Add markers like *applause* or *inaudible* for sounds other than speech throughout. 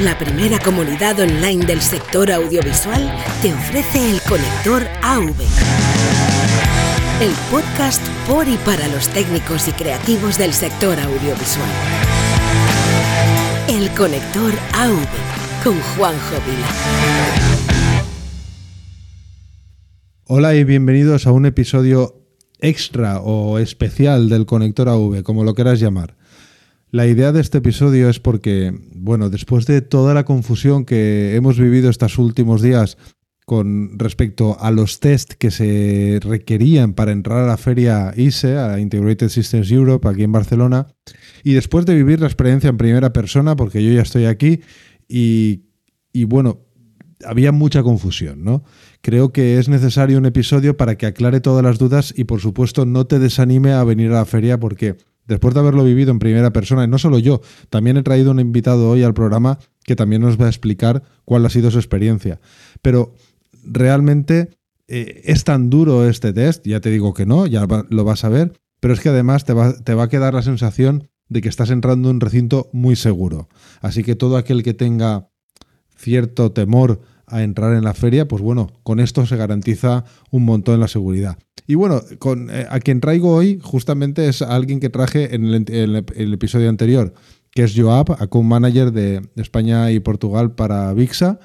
La primera comunidad online del sector audiovisual, te ofrece el conector AV. El podcast por y para los técnicos y creativos del sector audiovisual. El conector AV con Juanjo Vila. Hola y bienvenidos a un episodio extra o especial del conector AV, como lo quieras llamar. La idea de este episodio es porque, bueno, después de toda la confusión que hemos vivido estos últimos días con respecto a los test que se requerían para entrar a la feria ISE, a Integrated Systems Europe, aquí en Barcelona, y después de vivir la experiencia en primera persona, porque yo ya estoy aquí, y, y bueno, había mucha confusión, ¿no? Creo que es necesario un episodio para que aclare todas las dudas y, por supuesto, no te desanime a venir a la feria porque después de haberlo vivido en primera persona, y no solo yo, también he traído un invitado hoy al programa que también nos va a explicar cuál ha sido su experiencia. Pero realmente eh, es tan duro este test, ya te digo que no, ya lo vas a ver, pero es que además te va, te va a quedar la sensación de que estás entrando en un recinto muy seguro. Así que todo aquel que tenga cierto temor a entrar en la feria, pues bueno, con esto se garantiza un montón la seguridad. Y bueno, con, eh, a quien traigo hoy justamente es alguien que traje en el, episodio anterior, que es Joab, account manager de España y Portugal para VIXA.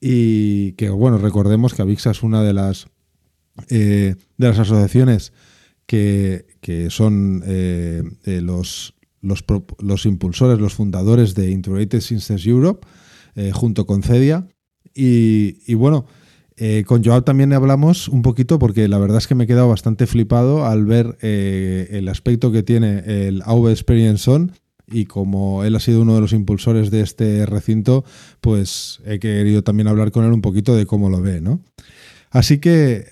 Y que bueno, recordemos que VIXA es una de las, eh, de las asociaciones que, son eh, los, los, los, impulsores, los fundadores de Integrated Systems Europe, junto con CEDIA. Y, bueno, eh, con Joao también hablamos un poquito porque la verdad es que me he quedado bastante flipado al ver eh, el aspecto que tiene el AV Experience On y como él ha sido uno de los impulsores de este recinto, pues he querido también hablar con él un poquito de cómo lo ve, ¿no? Así que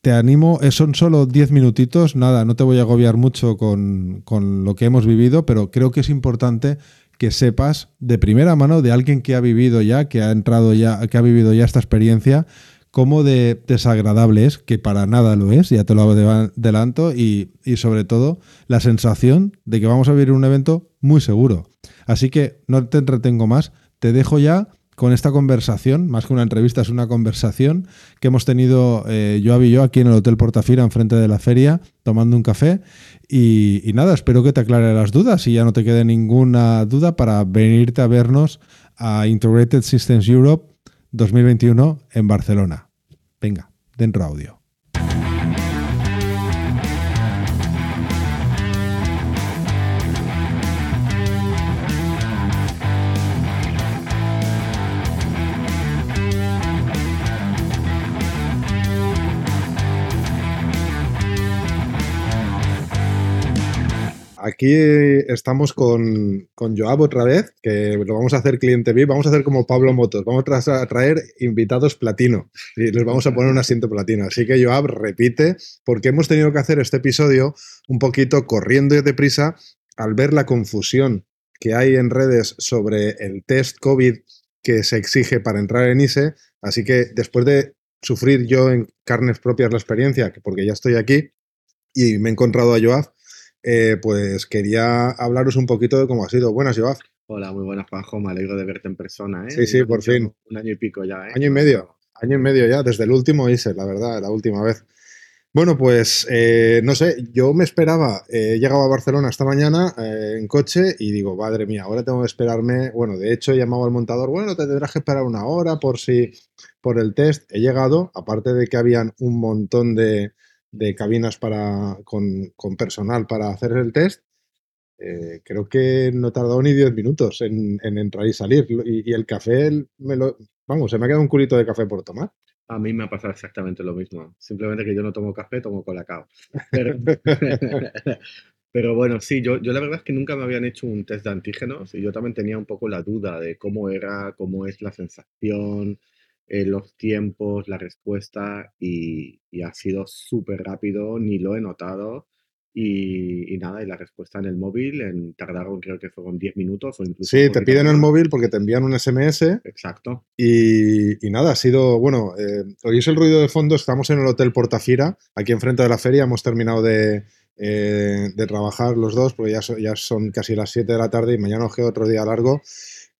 te animo, eh, son solo 10 minutitos, nada, no te voy a agobiar mucho con, con lo que hemos vivido, pero creo que es importante que sepas de primera mano de alguien que ha vivido ya, que ha entrado ya, que ha vivido ya esta experiencia, cómo de desagradable es, que para nada lo es, ya te lo adelanto, y, y sobre todo la sensación de que vamos a vivir un evento muy seguro. Así que no te entretengo más, te dejo ya con esta conversación, más que una entrevista, es una conversación que hemos tenido eh, yo y yo aquí en el Hotel Portafira, enfrente de la feria, tomando un café. Y, y, nada, espero que te aclare las dudas y ya no te quede ninguna duda para venirte a vernos a Integrated Systems Europe 2021 en Barcelona. Venga, dentro audio. Aquí estamos con, con Joab otra vez, que lo vamos a hacer cliente VIP, vamos a hacer como Pablo Motos, vamos a traer invitados platino y les vamos a poner un asiento platino. Así que Joab repite, porque hemos tenido que hacer este episodio un poquito corriendo y deprisa al ver la confusión que hay en redes sobre el test COVID que se exige para entrar en ISE. Así que después de sufrir yo en carnes propias la experiencia, porque ya estoy aquí y me he encontrado a Joab, eh, pues quería hablaros un poquito de cómo ha sido. Buenas, Joab. Hola, muy buenas, Juanjo. Me alegro de verte en persona. ¿eh? Sí, sí, por fin. Un año y pico ya. ¿eh? Año y medio. Año y medio ya, desde el último hice, la verdad, la última vez. Bueno, pues eh, no sé, yo me esperaba, he llegado a Barcelona esta mañana en coche y digo, madre mía, ahora tengo que esperarme. Bueno, de hecho, he llamado al montador, bueno, te tendrás que esperar una hora por si, por el test. He llegado, aparte de que habían un montón de, de cabinas para, con, personal para hacer el test, eh, creo que no tardó ni 10 minutos en, entrar y salir. Y, el café, me lo, vamos, se me ha quedado un culito de café por tomar. A mí me ha pasado exactamente lo mismo. Simplemente que yo no tomo café, tomo colacao. Pero, *laughs* *laughs* pero bueno, sí, yo, yo la verdad es que nunca me habían hecho un test de antígenos y yo también tenía un poco la duda de cómo era, cómo es la sensación, eh, los tiempos, la respuesta y, ha sido súper rápido, ni lo he notado. Y, nada, y la respuesta en el móvil en, tardaron creo que fueron 10 minutos o incluso... Sí, te piden el móvil porque te envían un SMS. Exacto. Y, nada, ha sido, bueno, eh, oís el ruido de fondo, estamos en el Hotel Portafira, aquí enfrente de la feria, hemos terminado de, eh, de trabajar los dos, porque ya, ya son casi las 7 de la tarde y mañana os queda otro día largo.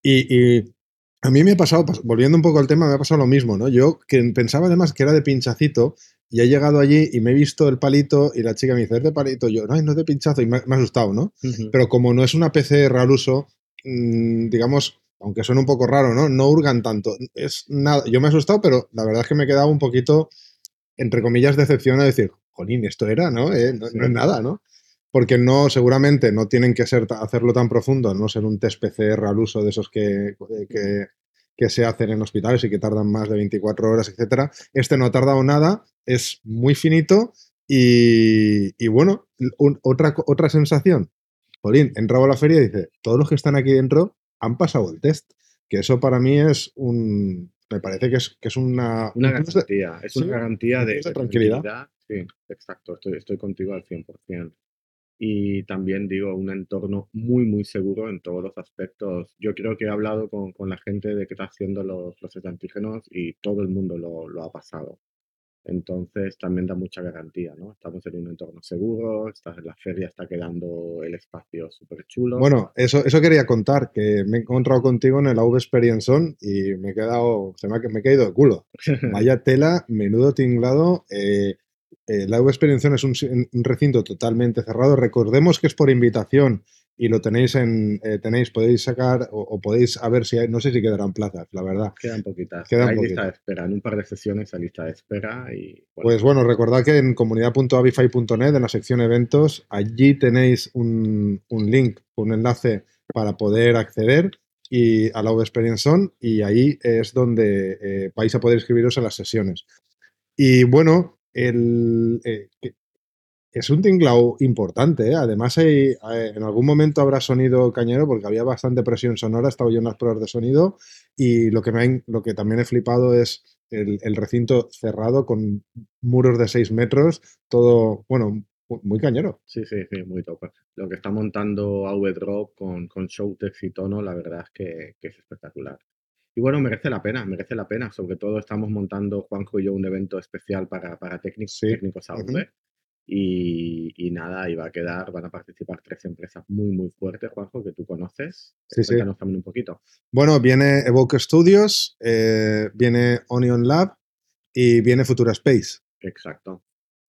Y, A mí me ha pasado, volviendo un poco al tema, me ha pasado lo mismo, ¿no? Yo que pensaba además que era de pinchacito y he llegado allí y me he visto el palito y la chica me dice, ¿es de palito? Yo, no, no es de pinchazo y me, ha asustado, ¿no? Pero como no es una PC al uso, mm, digamos, aunque suene un poco raro, ¿no? No hurgan tanto. Es nada, yo me he asustado, pero la verdad es que me he quedado un poquito, entre comillas, decepcionado de decir, jolín, esto era, ¿no? Eh, no, es nada, ¿no? Porque no, seguramente no tienen que ser, hacerlo tan profundo, no ser un test PCR al uso de esos que, que, que se hacen en hospitales y que tardan más de 24 horas, etcétera. Este no ha tardado nada, es muy finito y, y bueno, otra, otra sensación. Jolín, entraba a la feria y dice, todos los que están aquí dentro han pasado el test. Que eso para mí es un. Me parece que es, que es una. Una garantía. Es una garantía de, tranquilidad. Sí, exacto. Estoy, estoy contigo al 100%. Y también digo, un entorno muy, muy seguro en todos los aspectos. Yo creo que he hablado con, con la gente de que está haciendo los, los antígenos y todo el mundo lo, lo ha pasado. Entonces también da mucha garantía, ¿no? Estamos en un entorno seguro, estás en la feria, está quedando el espacio súper chulo. Bueno, eso, eso quería contar, que me he encontrado contigo en el AV Experience On y me he quedado, se me ha, me he caído de culo. *laughs* Vaya tela, menudo tinglado. Eh, eh, la On es un, un recinto totalmente cerrado. Recordemos que es por invitación y lo tenéis en, eh, tenéis, podéis sacar o, podéis a ver si hay, no sé si quedarán plazas, la verdad. Quedan poquitas. hay lista de espera, en un par de sesiones hay lista de espera y... Pues bueno, recordad que en comunidad.avify.net, en la sección eventos, allí tenéis un, un, link, un enlace para poder acceder y a la Experience On y ahí es donde eh, vais a poder inscribiros en las sesiones. Y bueno, eh, es un tinglao importante, ¿eh? Además, hay, en algún momento habrá sonido cañero porque había bastante presión sonora, estaba yo en las pruebas de sonido y lo que, también he flipado es el, recinto cerrado con muros de 6 metros, todo, bueno, muy cañero. Sí, sí, sí, muy top. Lo que está montando AV Drop con, con Showtex y tono, la verdad es que, es espectacular. Y bueno, merece la pena, merece la pena. Sobre todo estamos montando, Juanjo y yo, un evento especial para, para técnicos, técnicos AV. Y, nada, y va a quedar, van a participar tres empresas muy, muy fuertes, Juanjo, que tú conoces. Sí, Cuéntanos sí. también un poquito. Bueno, viene Evoke Studios, eh, viene Onion Lab y viene Futura Space. Exacto.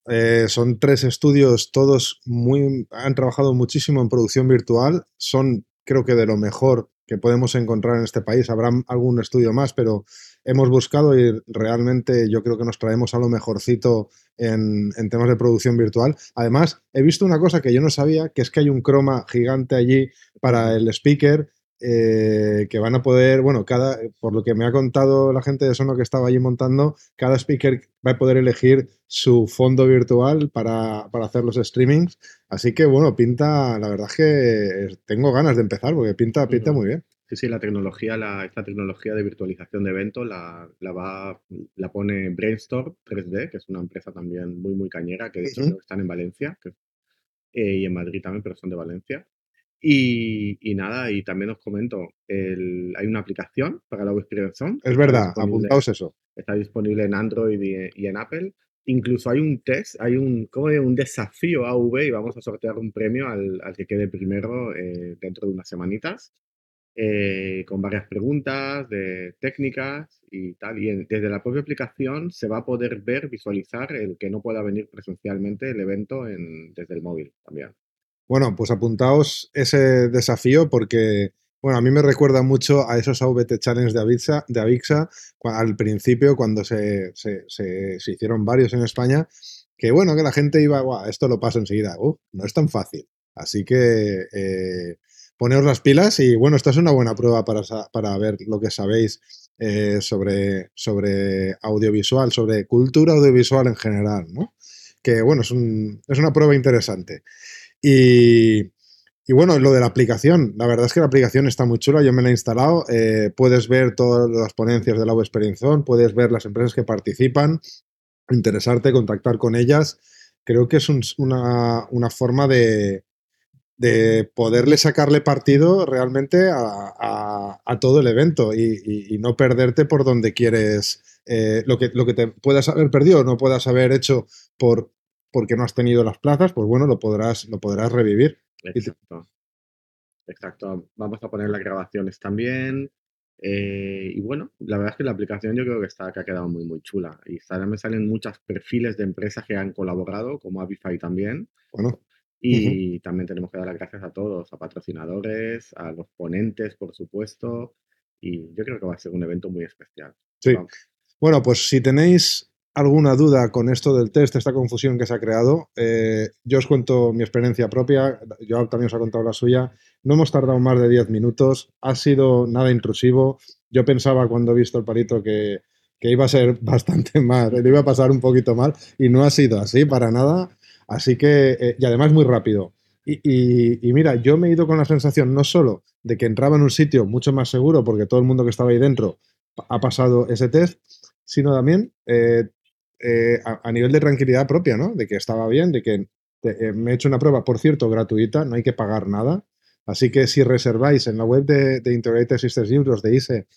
Eh, son tres estudios, todos muy, han trabajado muchísimo en producción virtual, son creo que de lo mejor que podemos encontrar en este país. Habrá algún estudio más, pero hemos buscado y realmente yo creo que nos traemos a lo mejorcito en, temas de producción virtual. Además, he visto una cosa que yo no sabía, que es que hay un croma gigante allí para el speaker. Eh, que van a poder, bueno, cada, por lo que me ha contado la gente de Sono que estaba allí montando, cada speaker va a poder elegir su fondo virtual para, para hacer los streamings. Así que, bueno, pinta, la verdad es que tengo ganas de empezar porque pinta, pinta muy bien. Sí, sí, la tecnología, la, esta tecnología de virtualización de eventos la, la, va, la pone Brainstorm 3D, que es una empresa también muy, muy cañera, que de hecho están en Valencia eh, y en Madrid también, pero son de Valencia. Y, y nada, y también os comento, el, hay una aplicación para la Experience Es verdad, apuntaos eso. Está disponible en Android y, y, en Apple. Incluso hay un test, hay un, como un desafío AV y vamos a sortear un premio al, al que quede primero eh, dentro de unas semanitas. Eh, con varias preguntas de técnicas y tal. Y desde la propia aplicación se va a poder ver, visualizar el que no pueda venir presencialmente el evento en, desde el móvil también. Bueno, pues apuntaos ese desafío porque, bueno, a mí me recuerda mucho a esos AVT Challenge de Avixa, de Avixa al principio cuando se, se, se, hicieron varios en España, que bueno, que la gente iba, esto lo paso enseguida, no es tan fácil. Así que eh, poneos las pilas y bueno, esta es una buena prueba para, para ver lo que sabéis eh, sobre, sobre audiovisual, sobre cultura audiovisual en general, ¿no? Que bueno, es, un, es una prueba interesante. Y, y, bueno, lo de la aplicación, la verdad es que la aplicación está muy chula, yo me la he instalado, eh, puedes ver todas las ponencias de la Experience puedes ver las empresas que participan, interesarte, contactar con ellas. Creo que es una, una forma de, de poderle sacarle partido realmente a, todo el evento y, no perderte por donde quieres, eh, lo, que, lo que te puedas haber perdido o no puedas haber hecho por, porque no has tenido las plazas, pues bueno, lo podrás, lo podrás revivir. Exacto. Exacto. Vamos a poner las grabaciones también. Eh, y bueno, la verdad es que la aplicación yo creo que, está, que ha quedado muy, muy chula. Y ahora me salen muchos perfiles de empresas que han colaborado, como Avify también. Bueno. Y también tenemos que dar las gracias a todos, a patrocinadores, a los ponentes, por supuesto. Y yo creo que va a ser un evento muy especial. Sí. Bueno, pues si tenéis alguna duda con esto del test, esta confusión que se ha creado, eh, yo os cuento mi experiencia propia, yo también os he contado la suya. No hemos tardado más de 10 minutos, ha sido nada intrusivo. Yo pensaba cuando he visto el palito que, iba a ser *laughs* bastante más, le iba a pasar un poquito mal y no ha sido así para nada. Así que, eh, y además muy rápido. Y, mira, yo me he ido con la sensación no solo de que entraba en un sitio mucho más seguro porque todo el mundo que estaba ahí dentro ha pasado ese test, sino también eh, eh, a, nivel de tranquilidad propia, ¿no? De que estaba bien, de que eh, me he hecho una prueba, por cierto, gratuita, no hay que pagar nada. Así que si reserváis en la web de, de Integrated Systems Libros de ISE,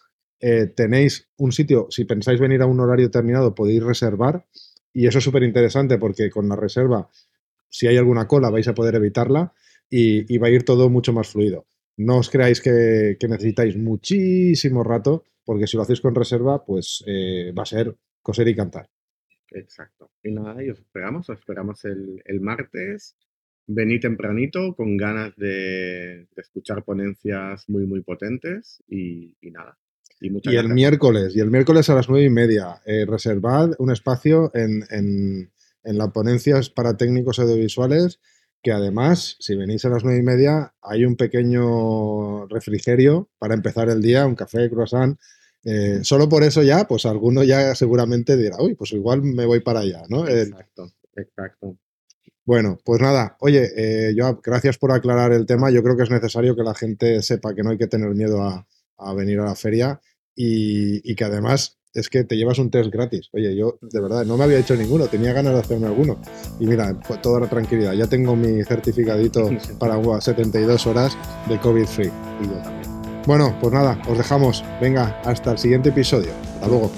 eh, tenéis un sitio, si pensáis venir a un horario determinado, podéis reservar. Y eso es súper interesante porque con la reserva, si hay alguna cola, vais a poder evitarla y, va a ir todo mucho más fluido. No os creáis que, necesitáis muchísimo rato, porque si lo hacéis con reserva, pues va a ser coser y cantar. Exacto. Y nada, y os esperamos, os esperamos el, el martes. Vení tempranito con ganas de, escuchar ponencias muy, muy potentes y, nada. Y, y el miércoles, y el miércoles a las nueve y media, eh, reservad un espacio en, en, en la ponencias para técnicos audiovisuales que además, si venís a las nueve y media, hay un pequeño refrigerio para empezar el día, un café, croissant, eh, solo por eso ya, pues alguno ya seguramente dirá, uy, pues igual me voy para allá, ¿no? Exacto, exacto. Bueno, pues nada, oye, eh, yo, gracias por aclarar el tema. Yo creo que es necesario que la gente sepa que no hay que tener miedo a, venir a la feria y, que además es que te llevas un test gratis. Oye, yo de verdad no me había hecho ninguno, tenía ganas de hacerme alguno. Y mira, toda la tranquilidad, ya tengo mi certificadito *laughs* para 72 horas de COVID free. Y yo también. Bueno, pues nada, os dejamos. Venga, hasta el siguiente episodio. Hasta luego.